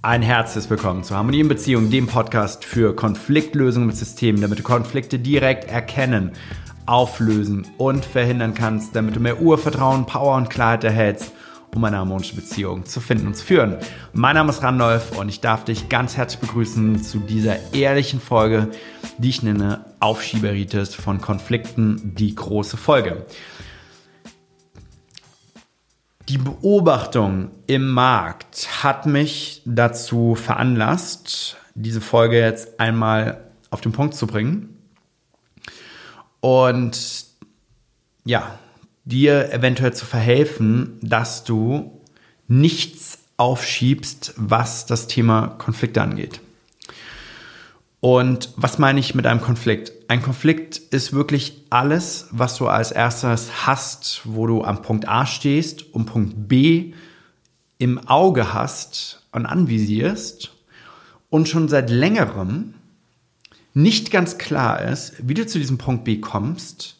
Ein herzliches Willkommen zu Harmonie in Beziehung, dem Podcast für Konfliktlösungen mit Systemen, damit du Konflikte direkt erkennen, auflösen und verhindern kannst, damit du mehr Urvertrauen, Power und Klarheit erhältst, um eine harmonische Beziehung zu finden und zu führen. Mein Name ist Randolph und ich darf dich ganz herzlich begrüßen zu dieser ehrlichen Folge, die ich nenne Aufschieberitis von Konflikten, die große Folge. Die Beobachtung im Markt hat mich dazu veranlasst, diese Folge jetzt einmal auf den Punkt zu bringen. Und ja, dir eventuell zu verhelfen, dass du nichts aufschiebst, was das Thema Konflikte angeht. Und was meine ich mit einem Konflikt? Ein Konflikt ist wirklich alles, was du als erstes hast, wo du am Punkt A stehst und Punkt B im Auge hast und anvisierst und schon seit längerem nicht ganz klar ist, wie du zu diesem Punkt B kommst,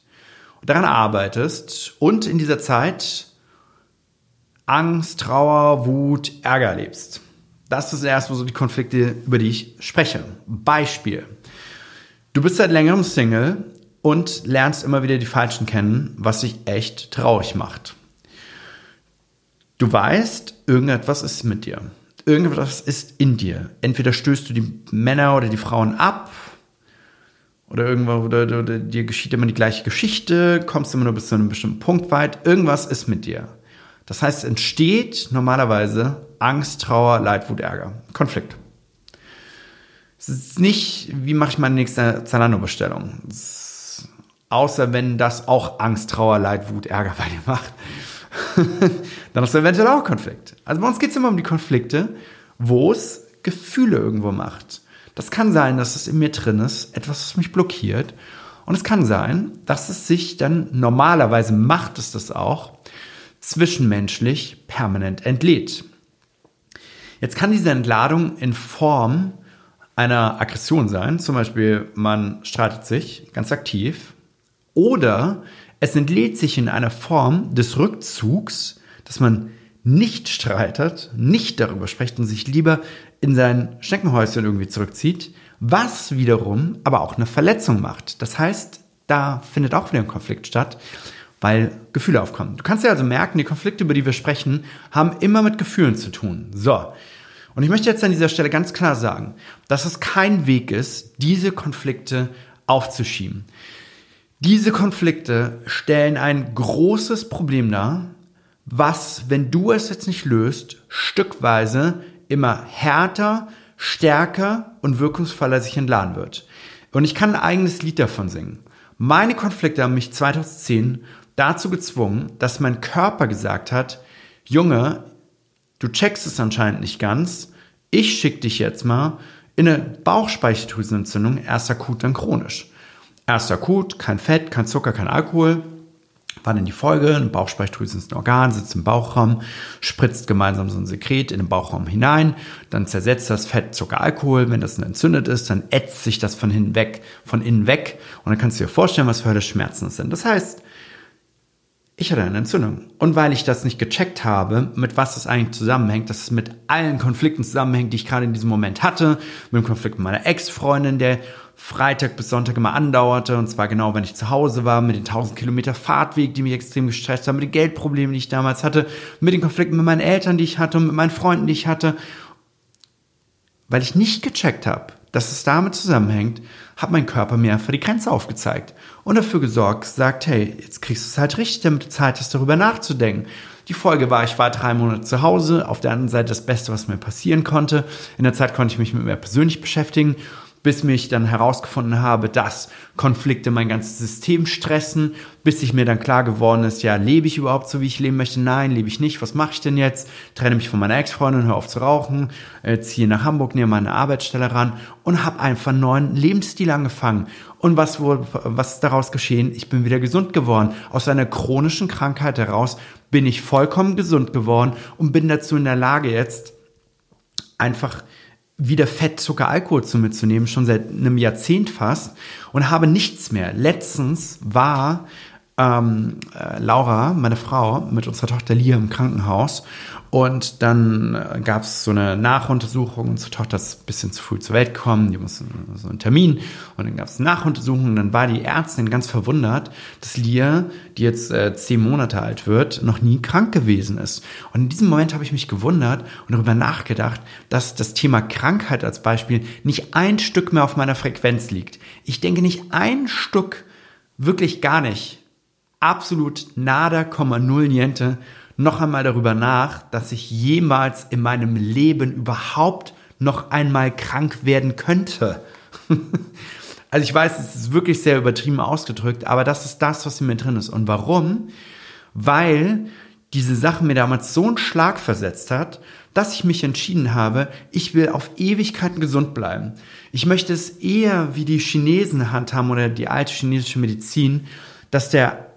daran arbeitest und in dieser Zeit Angst, Trauer, Wut, Ärger lebst. Das ist erstmal so die Konflikte, über die ich spreche. Beispiel. Du bist seit längerem Single und lernst immer wieder die Falschen kennen, was dich echt traurig macht. Du weißt, irgendetwas ist mit dir. Irgendetwas ist in dir. Entweder stößt du die Männer oder die Frauen ab oder irgendwo oder, oder dir geschieht immer die gleiche Geschichte, kommst immer nur bis zu einem bestimmten Punkt weit. Irgendwas ist mit dir. Das heißt, entsteht normalerweise Angst, Trauer, Leid, Wut, Ärger. Konflikt. Es ist nicht, wie mache ich meine nächste Zalando-Bestellung? Außer wenn das auch Angst, Trauer, Leid, Wut, Ärger bei dir macht. dann hast du eventuell auch Konflikt. Also bei uns geht es immer um die Konflikte, wo es Gefühle irgendwo macht. Das kann sein, dass es in mir drin ist, etwas, was mich blockiert. Und es kann sein, dass es sich dann normalerweise macht es das auch, zwischenmenschlich permanent entlädt. Jetzt kann diese Entladung in Form einer Aggression sein, zum Beispiel man streitet sich ganz aktiv, oder es entlädt sich in einer Form des Rückzugs, dass man nicht streitet, nicht darüber spricht und sich lieber in sein Schneckenhäuschen irgendwie zurückzieht, was wiederum aber auch eine Verletzung macht. Das heißt, da findet auch wieder ein Konflikt statt, weil Gefühle aufkommen. Du kannst ja also merken, die Konflikte, über die wir sprechen, haben immer mit Gefühlen zu tun. So. Und ich möchte jetzt an dieser Stelle ganz klar sagen, dass es kein Weg ist, diese Konflikte aufzuschieben. Diese Konflikte stellen ein großes Problem dar, was, wenn du es jetzt nicht löst, stückweise immer härter, stärker und wirkungsvoller sich entladen wird. Und ich kann ein eigenes Lied davon singen. Meine Konflikte haben mich 2010 dazu gezwungen, dass mein Körper gesagt hat, Junge, du checkst es anscheinend nicht ganz, ich schicke dich jetzt mal in eine Bauchspeicheldrüsenentzündung, erst akut, dann chronisch. Erst akut, kein Fett, kein Zucker, kein Alkohol, war dann die Folge, eine Bauchspeicheldrüse ist ein Organ, sitzt im Bauchraum, spritzt gemeinsam so ein Sekret in den Bauchraum hinein, dann zersetzt das Fett Zucker, Alkohol, wenn das entzündet ist, dann ätzt sich das von weg, von innen weg. Und dann kannst du dir vorstellen, was für Hölle Schmerzen das sind. Das heißt, ich hatte eine Entzündung. Und weil ich das nicht gecheckt habe, mit was das eigentlich zusammenhängt, dass es mit allen Konflikten zusammenhängt, die ich gerade in diesem Moment hatte, mit dem Konflikt mit meiner Ex-Freundin, der Freitag bis Sonntag immer andauerte, und zwar genau, wenn ich zu Hause war, mit den 1000 Kilometer Fahrtweg, die mich extrem gestresst haben, mit den Geldproblemen, die ich damals hatte, mit den Konflikten mit meinen Eltern, die ich hatte, und mit meinen Freunden, die ich hatte, weil ich nicht gecheckt habe, dass es damit zusammenhängt, hat mein Körper mir einfach die Grenze aufgezeigt und dafür gesorgt, gesagt, hey, jetzt kriegst du es halt richtig, damit du Zeit hast, darüber nachzudenken. Die Folge war, ich war drei Monate zu Hause, auf der anderen Seite das Beste, was mir passieren konnte. In der Zeit konnte ich mich mit mir persönlich beschäftigen bis mich dann herausgefunden habe, dass Konflikte mein ganzes System stressen, bis ich mir dann klar geworden ist, ja, lebe ich überhaupt so, wie ich leben möchte? Nein, lebe ich nicht. Was mache ich denn jetzt? Trenne mich von meiner Ex-Freundin, höre auf zu rauchen, äh, ziehe nach Hamburg, nehme meine Arbeitsstelle ran und habe einfach einen neuen Lebensstil angefangen. Und was, wurde, was daraus geschehen? Ich bin wieder gesund geworden. Aus einer chronischen Krankheit heraus bin ich vollkommen gesund geworden und bin dazu in der Lage jetzt einfach wieder Fett, Zucker, Alkohol zu mir zu nehmen, schon seit einem Jahrzehnt fast und habe nichts mehr. Letztens war ähm, äh, Laura, meine Frau, mit unserer Tochter Lia im Krankenhaus. Und dann äh, gab es so eine Nachuntersuchung. Unsere Tochter ist ein bisschen zu früh zur Welt gekommen. Die musste so einen Termin. Und dann gab es eine Nachuntersuchung. Und dann war die Ärztin ganz verwundert, dass Lia, die jetzt äh, zehn Monate alt wird, noch nie krank gewesen ist. Und in diesem Moment habe ich mich gewundert und darüber nachgedacht, dass das Thema Krankheit als Beispiel nicht ein Stück mehr auf meiner Frequenz liegt. Ich denke nicht ein Stück, wirklich gar nicht absolut nada, null niente noch einmal darüber nach, dass ich jemals in meinem Leben überhaupt noch einmal krank werden könnte. also ich weiß, es ist wirklich sehr übertrieben ausgedrückt, aber das ist das, was in mir drin ist. Und warum? Weil diese Sache mir damals so einen Schlag versetzt hat, dass ich mich entschieden habe, ich will auf Ewigkeiten gesund bleiben. Ich möchte es eher wie die Chinesen handhaben oder die alte chinesische Medizin, dass der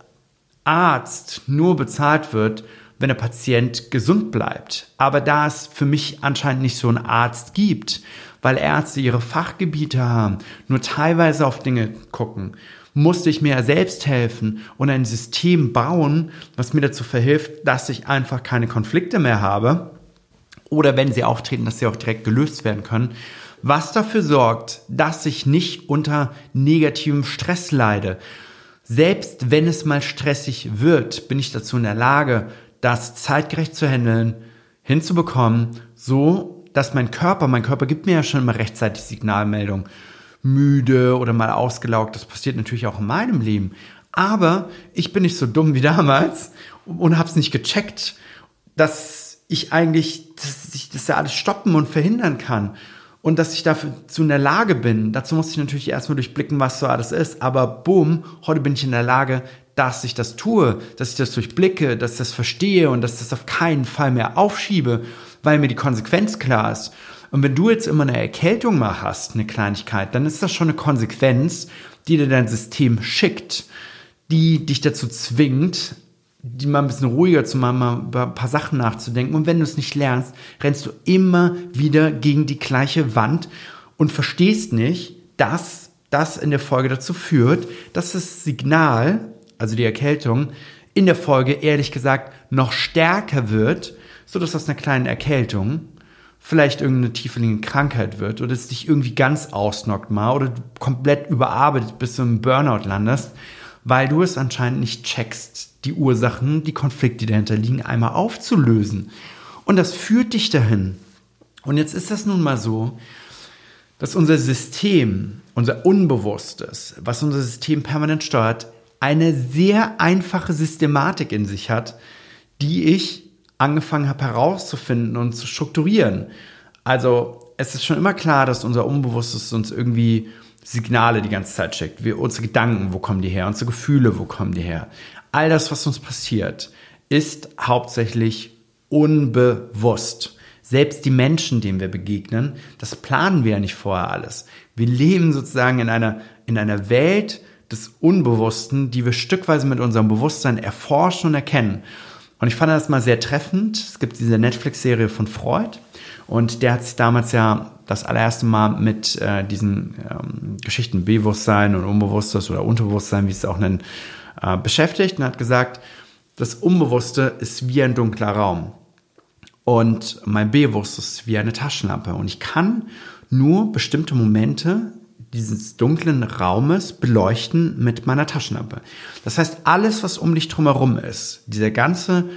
Arzt nur bezahlt wird, wenn der Patient gesund bleibt. Aber da es für mich anscheinend nicht so einen Arzt gibt, weil Ärzte ihre Fachgebiete haben, nur teilweise auf Dinge gucken, musste ich mir selbst helfen und ein System bauen, was mir dazu verhilft, dass ich einfach keine Konflikte mehr habe oder wenn sie auftreten, dass sie auch direkt gelöst werden können, was dafür sorgt, dass ich nicht unter negativem Stress leide. Selbst wenn es mal stressig wird, bin ich dazu in der Lage, das zeitgerecht zu handeln, hinzubekommen, so dass mein Körper, mein Körper gibt mir ja schon immer rechtzeitig Signalmeldung, müde oder mal ausgelaugt. Das passiert natürlich auch in meinem Leben. Aber ich bin nicht so dumm wie damals und habe es nicht gecheckt, dass ich eigentlich, dass ich das ja alles stoppen und verhindern kann und dass ich dafür zu in der Lage bin. Dazu muss ich natürlich erstmal durchblicken, was so alles ist. Aber boom, heute bin ich in der Lage, dass ich das tue, dass ich das durchblicke, dass ich das verstehe und dass ich das auf keinen Fall mehr aufschiebe, weil mir die Konsequenz klar ist. Und wenn du jetzt immer eine Erkältung mal hast, eine Kleinigkeit, dann ist das schon eine Konsequenz, die dir dein System schickt, die dich dazu zwingt, die mal ein bisschen ruhiger zu machen, mal über ein paar Sachen nachzudenken. Und wenn du es nicht lernst, rennst du immer wieder gegen die gleiche Wand und verstehst nicht, dass das in der Folge dazu führt, dass das Signal, also die Erkältung, in der Folge ehrlich gesagt noch stärker wird, so dass aus einer kleinen Erkältung vielleicht irgendeine tieferliegende Krankheit wird oder es dich irgendwie ganz ausnockt mal oder komplett überarbeitet bis du im Burnout landest, weil du es anscheinend nicht checkst, die Ursachen, die Konflikte, die dahinter liegen, einmal aufzulösen. Und das führt dich dahin. Und jetzt ist das nun mal so, dass unser System, unser Unbewusstes, was unser System permanent steuert, eine sehr einfache Systematik in sich hat, die ich angefangen habe herauszufinden und zu strukturieren. Also es ist schon immer klar, dass unser Unbewusstes uns irgendwie Signale die ganze Zeit schickt. Wir, unsere Gedanken, wo kommen die her? Unsere Gefühle, wo kommen die her? All das, was uns passiert, ist hauptsächlich unbewusst. Selbst die Menschen, denen wir begegnen, das planen wir ja nicht vorher alles. Wir leben sozusagen in einer, in einer Welt, des Unbewussten, die wir stückweise mit unserem Bewusstsein erforschen und erkennen. Und ich fand das mal sehr treffend. Es gibt diese Netflix-Serie von Freud und der hat sich damals ja das allererste Mal mit äh, diesen ähm, Geschichten Bewusstsein und Unbewusstes oder Unterbewusstsein, wie es auch nennen, äh, beschäftigt und hat gesagt, das Unbewusste ist wie ein dunkler Raum und mein Bewusstes ist wie eine Taschenlampe und ich kann nur bestimmte Momente dieses dunklen Raumes beleuchten mit meiner Taschenlampe. Das heißt, alles, was um dich drumherum ist, dieser ganze,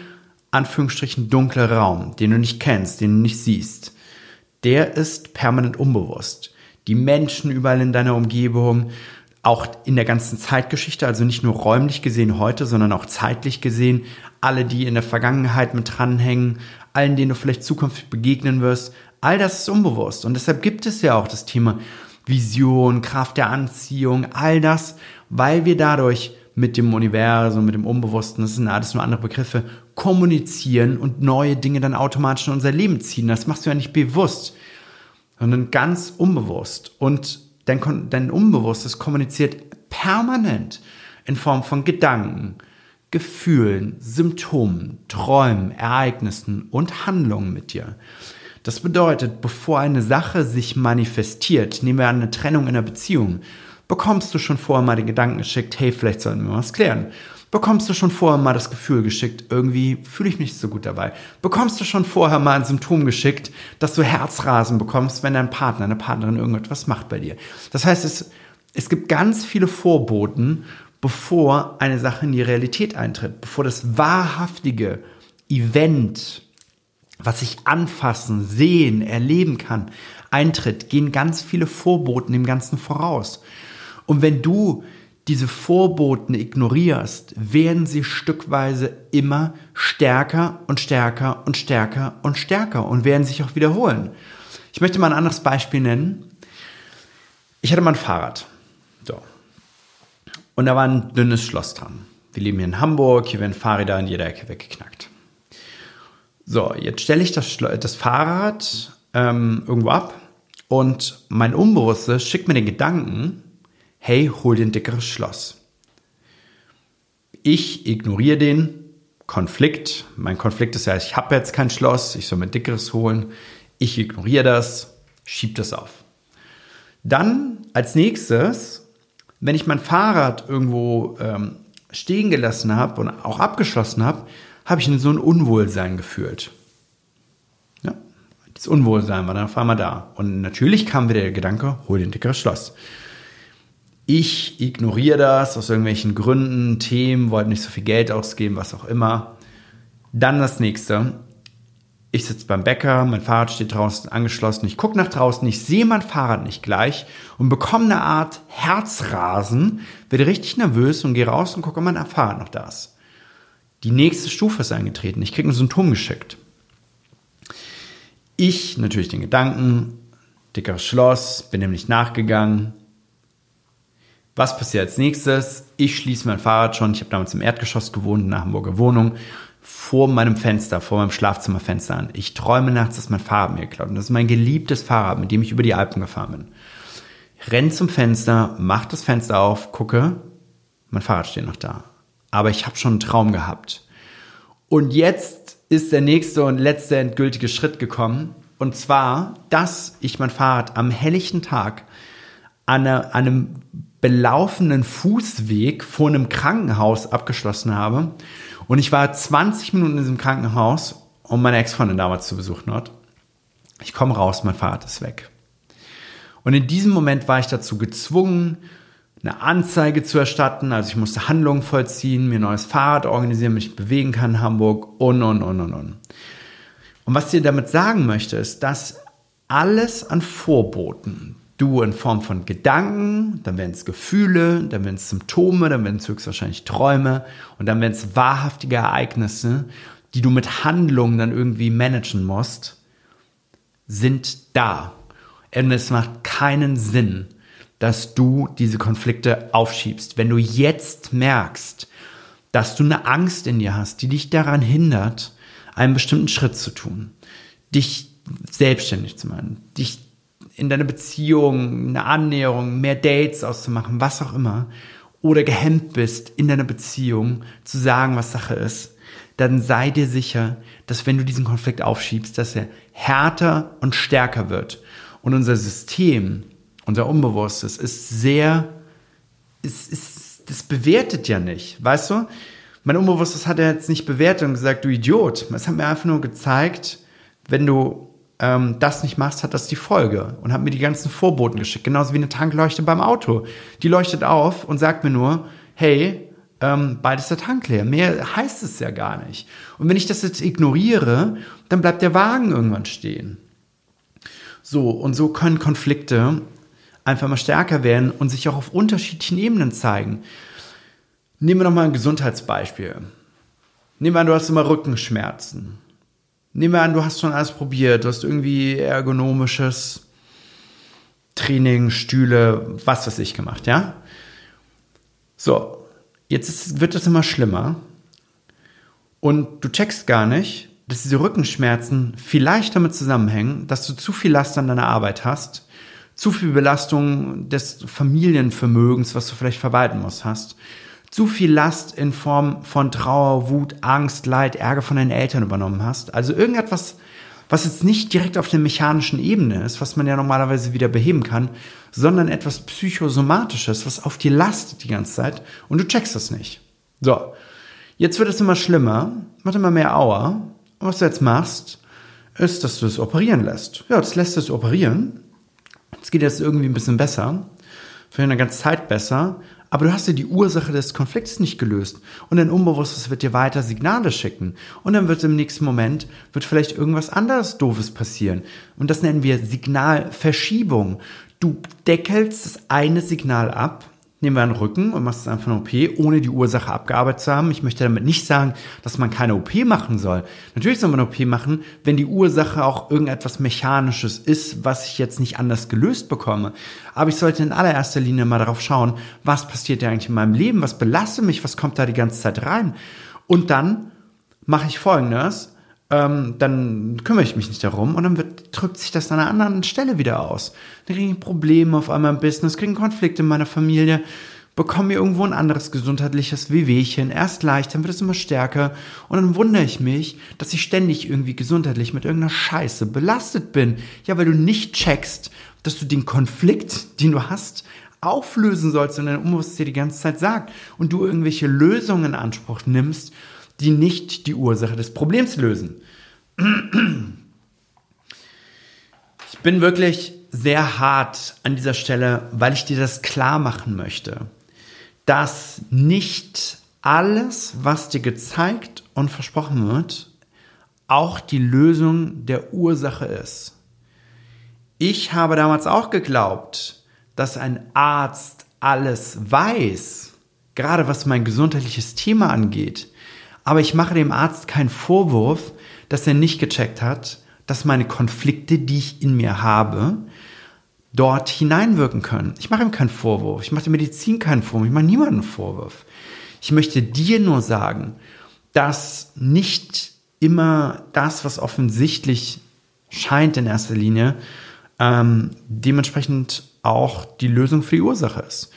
Anführungsstrichen, dunkle Raum, den du nicht kennst, den du nicht siehst, der ist permanent unbewusst. Die Menschen überall in deiner Umgebung, auch in der ganzen Zeitgeschichte, also nicht nur räumlich gesehen heute, sondern auch zeitlich gesehen, alle, die in der Vergangenheit mit dranhängen, allen, denen du vielleicht zukünftig begegnen wirst, all das ist unbewusst. Und deshalb gibt es ja auch das Thema Vision, Kraft der Anziehung, all das, weil wir dadurch mit dem Universum, mit dem Unbewussten, das sind alles nur andere Begriffe, kommunizieren und neue Dinge dann automatisch in unser Leben ziehen. Das machst du ja nicht bewusst, sondern ganz unbewusst. Und dein, dein Unbewusstes kommuniziert permanent in Form von Gedanken, Gefühlen, Symptomen, Träumen, Ereignissen und Handlungen mit dir. Das bedeutet, bevor eine Sache sich manifestiert, nehmen wir eine Trennung in einer Beziehung, bekommst du schon vorher mal den Gedanken geschickt, hey, vielleicht sollten wir was klären. Bekommst du schon vorher mal das Gefühl geschickt, irgendwie fühle ich mich nicht so gut dabei. Bekommst du schon vorher mal ein Symptom geschickt, dass du Herzrasen bekommst, wenn dein Partner, eine Partnerin irgendetwas macht bei dir. Das heißt, es, es gibt ganz viele Vorboten, bevor eine Sache in die Realität eintritt, bevor das wahrhaftige Event, was ich anfassen, sehen, erleben kann, eintritt, gehen ganz viele Vorboten dem Ganzen voraus. Und wenn du diese Vorboten ignorierst, werden sie stückweise immer stärker und stärker und stärker und stärker und werden sich auch wiederholen. Ich möchte mal ein anderes Beispiel nennen. Ich hatte mal ein Fahrrad. So. Und da war ein dünnes Schloss dran. Wir leben hier in Hamburg, hier werden Fahrräder in jeder Ecke weggeknackt. So, jetzt stelle ich das, das Fahrrad ähm, irgendwo ab und mein Unbewusstes schickt mir den Gedanken, hey, hol dir ein dickeres Schloss. Ich ignoriere den Konflikt. Mein Konflikt ist ja, ich habe jetzt kein Schloss, ich soll mir ein dickeres holen. Ich ignoriere das, schiebe das auf. Dann als nächstes, wenn ich mein Fahrrad irgendwo ähm, stehen gelassen habe und auch abgeschlossen habe, habe ich so ein Unwohlsein gefühlt. Ja, das Unwohlsein war dann auf einmal da. Und natürlich kam wieder der Gedanke, hol dir ein dickeres Schloss. Ich ignoriere das aus irgendwelchen Gründen, Themen, wollte nicht so viel Geld ausgeben, was auch immer. Dann das nächste. Ich sitze beim Bäcker, mein Fahrrad steht draußen angeschlossen, ich gucke nach draußen, ich sehe mein Fahrrad nicht gleich und bekomme eine Art Herzrasen, werde richtig nervös und gehe raus und gucke, ob mein Fahrrad noch da ist. Die nächste Stufe ist eingetreten, ich kriege ein Symptom geschickt. Ich natürlich den Gedanken, dickeres Schloss, bin nämlich nachgegangen, was passiert als nächstes? Ich schließe mein Fahrrad schon. Ich habe damals im Erdgeschoss gewohnt, in einer Hamburger Wohnung, vor meinem Fenster, vor meinem Schlafzimmerfenster an. Ich träume nachts, dass mein Fahrrad mir geklaut. Und das ist mein geliebtes Fahrrad, mit dem ich über die Alpen gefahren bin. Renn zum Fenster, mach das Fenster auf, gucke, mein Fahrrad steht noch da. Aber ich habe schon einen Traum gehabt. Und jetzt ist der nächste und letzte endgültige Schritt gekommen. Und zwar, dass ich mein Fahrrad am helllichten Tag an einem belaufenen Fußweg vor einem Krankenhaus abgeschlossen habe. Und ich war 20 Minuten in diesem Krankenhaus, um meine Ex-Freundin damals zu besuchen dort. Ich komme raus, mein Fahrrad ist weg. Und in diesem Moment war ich dazu gezwungen, eine Anzeige zu erstatten. Also ich musste Handlungen vollziehen, mir ein neues Fahrrad organisieren, mich bewegen kann in Hamburg und, und, und, und, und. Und was ich dir damit sagen möchte, ist, dass alles an Vorboten, du in Form von Gedanken, dann werden es Gefühle, dann werden es Symptome, dann werden es höchstwahrscheinlich Träume und dann werden es wahrhaftige Ereignisse, die du mit Handlungen dann irgendwie managen musst, sind da. Und es macht keinen Sinn, dass du diese Konflikte aufschiebst. Wenn du jetzt merkst, dass du eine Angst in dir hast, die dich daran hindert, einen bestimmten Schritt zu tun, dich selbstständig zu machen, dich in deiner Beziehung eine Annäherung, mehr Dates auszumachen, was auch immer, oder gehemmt bist in deiner Beziehung zu sagen, was Sache ist, dann sei dir sicher, dass wenn du diesen Konflikt aufschiebst, dass er härter und stärker wird. Und unser System, unser Unbewusstes ist sehr, ist, ist, das bewertet ja nicht, weißt du? Mein Unbewusstes hat ja jetzt nicht bewertet und gesagt, du Idiot. Es hat mir einfach nur gezeigt, wenn du ähm, das nicht machst, hat das die Folge und hat mir die ganzen Vorboten geschickt. Genauso wie eine Tankleuchte beim Auto. Die leuchtet auf und sagt mir nur, hey, ähm, bald ist der Tank leer. Mehr heißt es ja gar nicht. Und wenn ich das jetzt ignoriere, dann bleibt der Wagen irgendwann stehen. So, und so können Konflikte einfach mal stärker werden und sich auch auf unterschiedlichen Ebenen zeigen. Nehmen wir nochmal ein Gesundheitsbeispiel. Nehmen wir an, du hast immer Rückenschmerzen. Nehmen wir an, du hast schon alles probiert, du hast irgendwie ergonomisches Training, Stühle, was weiß ich gemacht, ja? So, jetzt ist, wird es immer schlimmer. Und du checkst gar nicht, dass diese Rückenschmerzen vielleicht damit zusammenhängen, dass du zu viel Last an deiner Arbeit hast, zu viel Belastung des Familienvermögens, was du vielleicht verwalten musst, hast zu viel Last in Form von Trauer, Wut, Angst, Leid, Ärger von deinen Eltern übernommen hast. Also irgendetwas, was jetzt nicht direkt auf der mechanischen Ebene ist, was man ja normalerweise wieder beheben kann, sondern etwas psychosomatisches, was auf dir lastet die ganze Zeit und du checkst das nicht. So. Jetzt wird es immer schlimmer, macht immer mehr Aua. Und was du jetzt machst, ist, dass du es operieren lässt. Ja, das lässt es operieren. Es geht jetzt irgendwie ein bisschen besser. Für eine ganze Zeit besser. Aber du hast dir die Ursache des Konflikts nicht gelöst. Und dein Unbewusstes wird dir weiter Signale schicken. Und dann wird im nächsten Moment, wird vielleicht irgendwas anderes Doofes passieren. Und das nennen wir Signalverschiebung. Du deckelst das eine Signal ab nehmen wir einen Rücken und machst einfach eine OP, ohne die Ursache abgearbeitet zu haben. Ich möchte damit nicht sagen, dass man keine OP machen soll. Natürlich soll man eine OP machen, wenn die Ursache auch irgendetwas Mechanisches ist, was ich jetzt nicht anders gelöst bekomme. Aber ich sollte in allererster Linie mal darauf schauen, was passiert da eigentlich in meinem Leben, was belastet mich, was kommt da die ganze Zeit rein. Und dann mache ich Folgendes ähm, dann kümmere ich mich nicht darum und dann wird, drückt sich das an einer anderen Stelle wieder aus. Dann kriege ich Probleme auf einmal im Business, kriege einen Konflikt in meiner Familie, bekomme mir irgendwo ein anderes gesundheitliches Wehwehchen, erst leicht, dann wird es immer stärker und dann wundere ich mich, dass ich ständig irgendwie gesundheitlich mit irgendeiner Scheiße belastet bin. Ja, weil du nicht checkst, dass du den Konflikt, den du hast, auflösen sollst und dein Unbewusstes dir die ganze Zeit sagt und du irgendwelche Lösungen in Anspruch nimmst die nicht die Ursache des Problems lösen. Ich bin wirklich sehr hart an dieser Stelle, weil ich dir das klar machen möchte, dass nicht alles, was dir gezeigt und versprochen wird, auch die Lösung der Ursache ist. Ich habe damals auch geglaubt, dass ein Arzt alles weiß, gerade was mein gesundheitliches Thema angeht. Aber ich mache dem Arzt keinen Vorwurf, dass er nicht gecheckt hat, dass meine Konflikte, die ich in mir habe, dort hineinwirken können. Ich mache ihm keinen Vorwurf. Ich mache der Medizin keinen Vorwurf. Ich mache niemanden einen Vorwurf. Ich möchte dir nur sagen, dass nicht immer das, was offensichtlich scheint in erster Linie, ähm, dementsprechend auch die Lösung für die Ursache ist.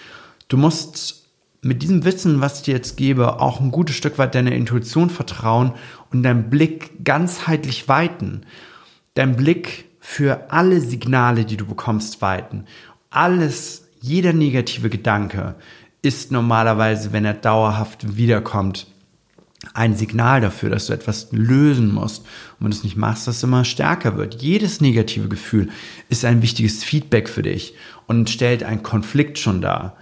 Du musst mit diesem Wissen, was ich dir jetzt gebe, auch ein gutes Stück weit deiner Intuition vertrauen und deinen Blick ganzheitlich weiten. Dein Blick für alle Signale, die du bekommst, weiten. Alles, jeder negative Gedanke ist normalerweise, wenn er dauerhaft wiederkommt, ein Signal dafür, dass du etwas lösen musst. Und wenn du es nicht machst, dass es immer stärker wird. Jedes negative Gefühl ist ein wichtiges Feedback für dich und stellt einen Konflikt schon dar,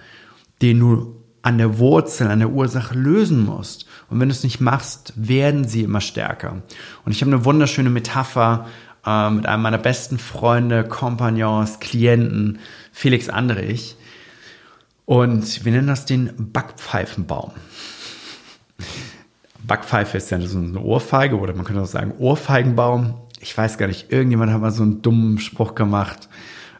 den du an der Wurzel, an der Ursache lösen musst. Und wenn du es nicht machst, werden sie immer stärker. Und ich habe eine wunderschöne Metapher äh, mit einem meiner besten Freunde, Kompagnons, Klienten, Felix Andrich. Und wir nennen das den Backpfeifenbaum. Backpfeife ist ja so eine Ohrfeige oder man könnte auch sagen Ohrfeigenbaum. Ich weiß gar nicht, irgendjemand hat mal so einen dummen Spruch gemacht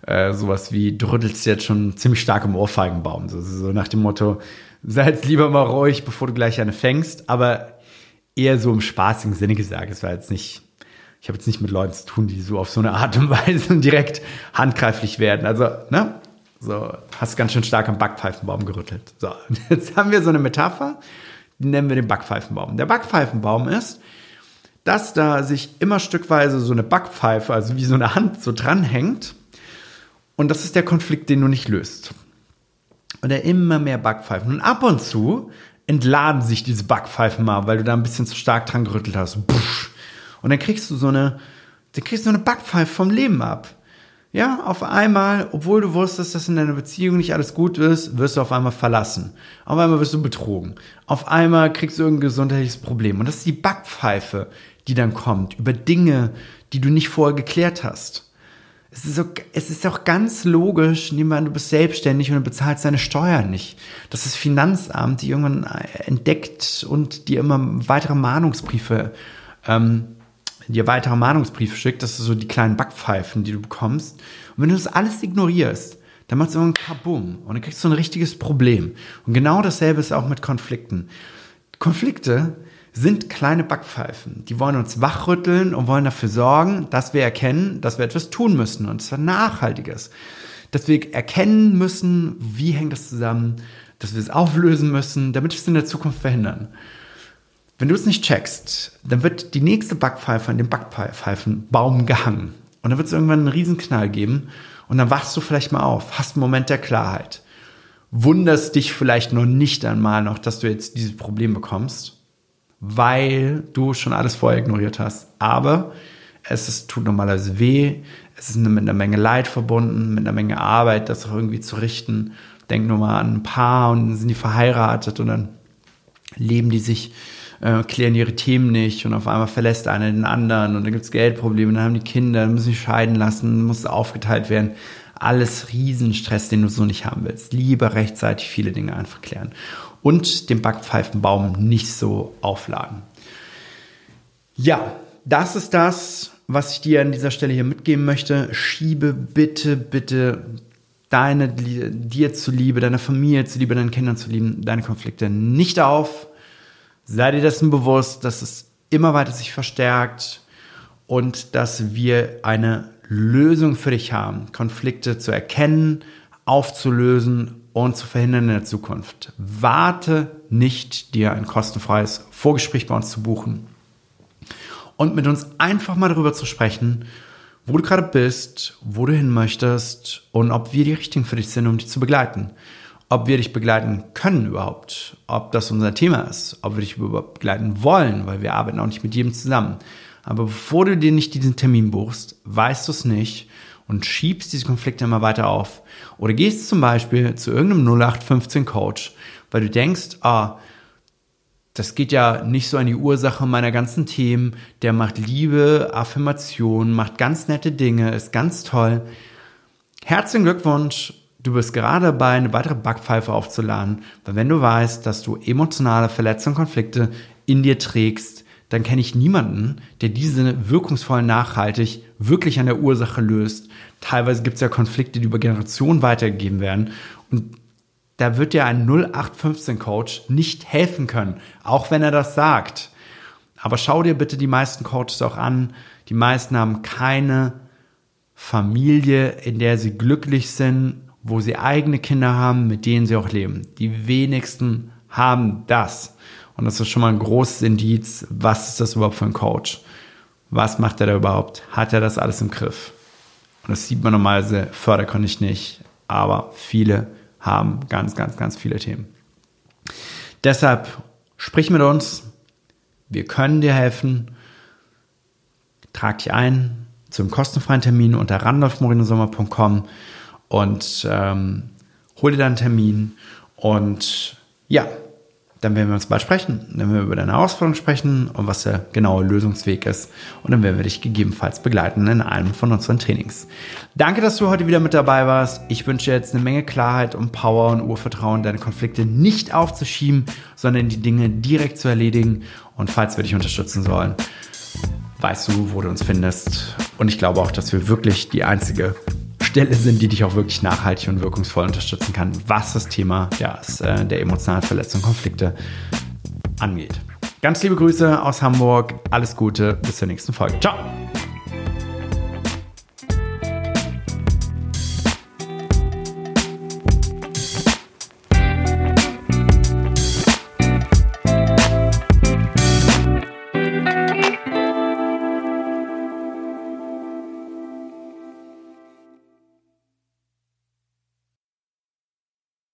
äh, sowas wie, du rüttelst jetzt schon ziemlich stark im Ohrfeigenbaum. So, so nach dem Motto, sei jetzt lieber mal ruhig, bevor du gleich eine fängst. Aber eher so im spaßigen Sinne gesagt. Es war jetzt nicht, ich habe jetzt nicht mit Leuten zu tun, die so auf so eine Art und Weise direkt handgreiflich werden. Also, ne? So, hast ganz schön stark am Backpfeifenbaum gerüttelt. So, jetzt haben wir so eine Metapher, die nennen wir den Backpfeifenbaum. Der Backpfeifenbaum ist, dass da sich immer stückweise so eine Backpfeife, also wie so eine Hand so dranhängt und das ist der Konflikt, den du nicht löst. Und er immer mehr Backpfeifen. Und ab und zu entladen sich diese Backpfeifen mal, weil du da ein bisschen zu stark dran gerüttelt hast. Und dann kriegst du so eine, dann kriegst du so eine Backpfeife vom Leben ab. Ja, auf einmal, obwohl du wusstest, dass in deiner Beziehung nicht alles gut ist, wirst du auf einmal verlassen. Auf einmal wirst du betrogen. Auf einmal kriegst du irgendein gesundheitliches Problem. Und das ist die Backpfeife, die dann kommt über Dinge, die du nicht vorher geklärt hast es ist, so, es ist auch ganz logisch, an, du bist selbstständig und du bezahlst deine Steuern nicht. Das ist Finanzamt, die irgendwann äh, entdeckt und dir immer weitere Mahnungsbriefe, ähm, dir weitere Mahnungsbriefe schickt. Das sind so die kleinen Backpfeifen, die du bekommst. Und wenn du das alles ignorierst, dann macht es ein Kabum und dann kriegst du ein richtiges Problem. Und genau dasselbe ist auch mit Konflikten. Konflikte sind kleine Backpfeifen. Die wollen uns wachrütteln und wollen dafür sorgen, dass wir erkennen, dass wir etwas tun müssen und zwar nachhaltiges. Dass wir erkennen müssen, wie hängt das zusammen, dass wir es auflösen müssen, damit wir es in der Zukunft verhindern. Wenn du es nicht checkst, dann wird die nächste Backpfeife an dem Backpfeifenbaum gehangen. Und dann wird es irgendwann einen Riesenknall geben und dann wachst du vielleicht mal auf, hast einen Moment der Klarheit. Wunderst dich vielleicht noch nicht einmal noch, dass du jetzt dieses Problem bekommst weil du schon alles vorher ignoriert hast. Aber es ist, tut normalerweise weh, es ist mit einer Menge Leid verbunden, mit einer Menge Arbeit, das auch irgendwie zu richten. Denk nur mal an ein Paar und dann sind die verheiratet und dann leben die sich, äh, klären ihre Themen nicht und auf einmal verlässt einer den anderen und dann gibt es Geldprobleme, dann haben die Kinder, dann müssen sie scheiden lassen, muss aufgeteilt werden. Alles Riesenstress, den du so nicht haben willst. Lieber rechtzeitig viele Dinge einfach klären. Und den Backpfeifenbaum nicht so aufladen. Ja, das ist das, was ich dir an dieser Stelle hier mitgeben möchte. Schiebe bitte, bitte deine, dir zuliebe, deiner Familie zuliebe, deinen Kindern zuliebe, deine Konflikte nicht auf. Sei dir dessen bewusst, dass es immer weiter sich verstärkt und dass wir eine Lösung für dich haben, Konflikte zu erkennen, aufzulösen und zu verhindern in der Zukunft. Warte nicht, dir ein kostenfreies Vorgespräch bei uns zu buchen und mit uns einfach mal darüber zu sprechen, wo du gerade bist, wo du hin möchtest und ob wir die Richtigen für dich sind, um dich zu begleiten. Ob wir dich begleiten können überhaupt, ob das unser Thema ist, ob wir dich überhaupt begleiten wollen, weil wir arbeiten auch nicht mit jedem zusammen. Aber bevor du dir nicht diesen Termin buchst, weißt du es nicht und schiebst diese Konflikte immer weiter auf. Oder gehst zum Beispiel zu irgendeinem 0815 Coach, weil du denkst, ah, das geht ja nicht so an die Ursache meiner ganzen Themen. Der macht Liebe, Affirmation, macht ganz nette Dinge, ist ganz toll. Herzlichen Glückwunsch. Du bist gerade dabei, eine weitere Backpfeife aufzuladen, weil wenn du weißt, dass du emotionale Verletzungen, Konflikte in dir trägst, dann kenne ich niemanden, der diese wirkungsvoll nachhaltig wirklich an der Ursache löst. Teilweise gibt es ja Konflikte, die über Generationen weitergegeben werden. Und da wird dir ein 0815-Coach nicht helfen können, auch wenn er das sagt. Aber schau dir bitte die meisten Coaches auch an. Die meisten haben keine Familie, in der sie glücklich sind, wo sie eigene Kinder haben, mit denen sie auch leben. Die wenigsten haben das. Und das ist schon mal ein großes Indiz. Was ist das überhaupt für ein Coach? Was macht er da überhaupt? Hat er das alles im Griff? Und das sieht man normalerweise, Förder kann ich nicht, aber viele haben ganz, ganz, ganz viele Themen. Deshalb sprich mit uns. Wir können dir helfen. Trag dich ein zum kostenfreien Termin unter randolfmorinosommer.com und ähm, hol dir deinen Termin. Und ja, dann werden wir uns bald sprechen. Dann werden wir über deine Herausforderung sprechen und was der genaue Lösungsweg ist. Und dann werden wir dich gegebenenfalls begleiten in einem von unseren Trainings. Danke, dass du heute wieder mit dabei warst. Ich wünsche dir jetzt eine Menge Klarheit und Power und Urvertrauen, deine Konflikte nicht aufzuschieben, sondern die Dinge direkt zu erledigen. Und falls wir dich unterstützen sollen, weißt du, wo du uns findest. Und ich glaube auch, dass wir wirklich die einzige Stelle sind, die dich auch wirklich nachhaltig und wirkungsvoll unterstützen kann, was das Thema ja, äh, der emotionalen Verletzung, Konflikte angeht. Ganz liebe Grüße aus Hamburg, alles Gute, bis zur nächsten Folge. Ciao!